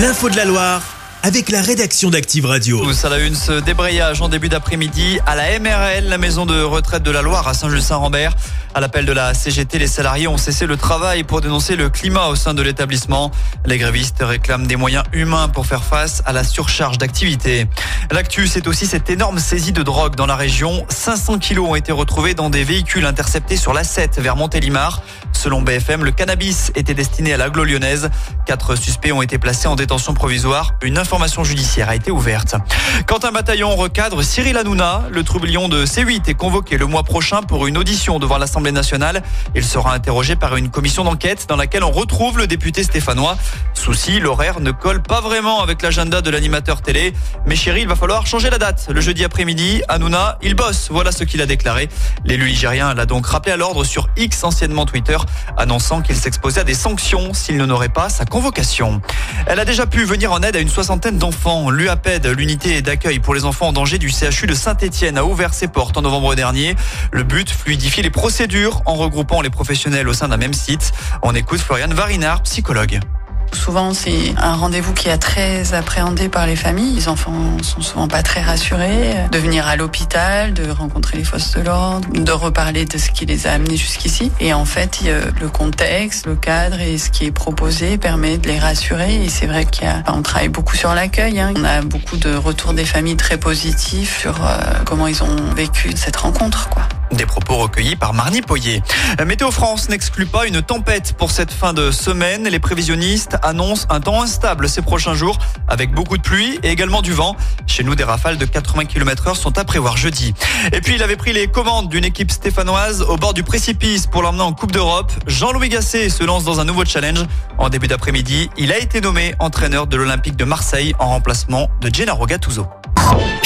L'info de la Loire avec la rédaction d'Active Radio. Tous à la une, ce débrayage en début d'après-midi à la MRL, la maison de retraite de la Loire à Saint-Just-Saint-Rambert. À l'appel de la CGT, les salariés ont cessé le travail pour dénoncer le climat au sein de l'établissement. Les grévistes réclament des moyens humains pour faire face à la surcharge d'activité. L'actu, c'est aussi cette énorme saisie de drogue dans la région. 500 kilos ont été retrouvés dans des véhicules interceptés sur la 7 vers Montélimar. Selon BFM, le cannabis était destiné à l'agglo lyonnaise. Quatre suspects ont été placés en détention provisoire. Une information judiciaire a été ouverte. Quand un bataillon recadre Cyril Hanouna, le troublion de C8 est convoqué le mois prochain pour une audition devant l'Assemblée nationale. Il sera interrogé par une commission d'enquête dans laquelle on retrouve le député stéphanois. Souci, l'horaire ne colle pas vraiment avec l'agenda de l'animateur télé. Mais chérie, il va falloir changer la date. Le jeudi après-midi, Hanouna, il bosse. Voilà ce qu'il a déclaré. L'élu ligérien l'a donc rappelé à l'ordre sur X, anciennement Twitter annonçant qu'il s'exposait à des sanctions s'il n'honorait pas sa convocation. Elle a déjà pu venir en aide à une soixantaine d'enfants. L'UAPED, l'unité d'accueil pour les enfants en danger du CHU de Saint-Etienne, a ouvert ses portes en novembre dernier. Le but, fluidifier les procédures en regroupant les professionnels au sein d'un même site. On écoute Floriane Varinard, psychologue. Souvent, c'est un rendez-vous qui est très appréhendé par les familles. Les enfants sont souvent pas très rassurés. De venir à l'hôpital, de rencontrer les forces de l'ordre, de reparler de ce qui les a amenés jusqu'ici. Et en fait, le contexte, le cadre et ce qui est proposé permet de les rassurer. Et c'est vrai qu'on travaille beaucoup sur l'accueil. Hein. On a beaucoup de retours des familles très positifs sur euh, comment ils ont vécu cette rencontre. Des propos recueillis par Marnie Poyer. Météo France n'exclut pas une tempête pour cette fin de semaine. Les prévisionnistes annoncent un temps instable ces prochains jours avec beaucoup de pluie et également du vent. Chez nous, des rafales de 80 km heure sont à prévoir jeudi. Et puis, il avait pris les commandes d'une équipe stéphanoise au bord du précipice pour l'emmener en Coupe d'Europe. Jean-Louis Gasset se lance dans un nouveau challenge. En début d'après-midi, il a été nommé entraîneur de l'Olympique de Marseille en remplacement de Gennaro Gattuso.